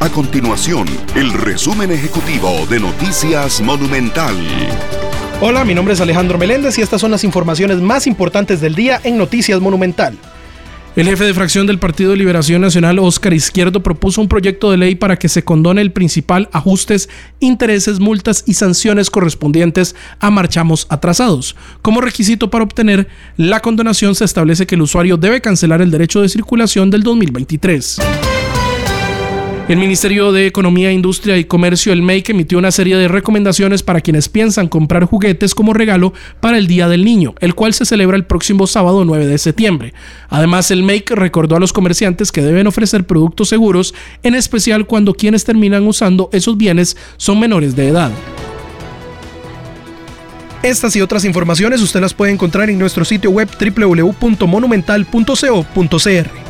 A continuación, el resumen ejecutivo de Noticias Monumental. Hola, mi nombre es Alejandro Meléndez y estas son las informaciones más importantes del día en Noticias Monumental. El jefe de fracción del Partido de Liberación Nacional, Óscar Izquierdo, propuso un proyecto de ley para que se condone el principal ajustes, intereses, multas y sanciones correspondientes a marchamos atrasados. Como requisito para obtener la condonación se establece que el usuario debe cancelar el derecho de circulación del 2023. El Ministerio de Economía, Industria y Comercio, el MEIC, emitió una serie de recomendaciones para quienes piensan comprar juguetes como regalo para el Día del Niño, el cual se celebra el próximo sábado 9 de septiembre. Además, el MEIC recordó a los comerciantes que deben ofrecer productos seguros, en especial cuando quienes terminan usando esos bienes son menores de edad. Estas y otras informaciones usted las puede encontrar en nuestro sitio web www.monumental.co.cr.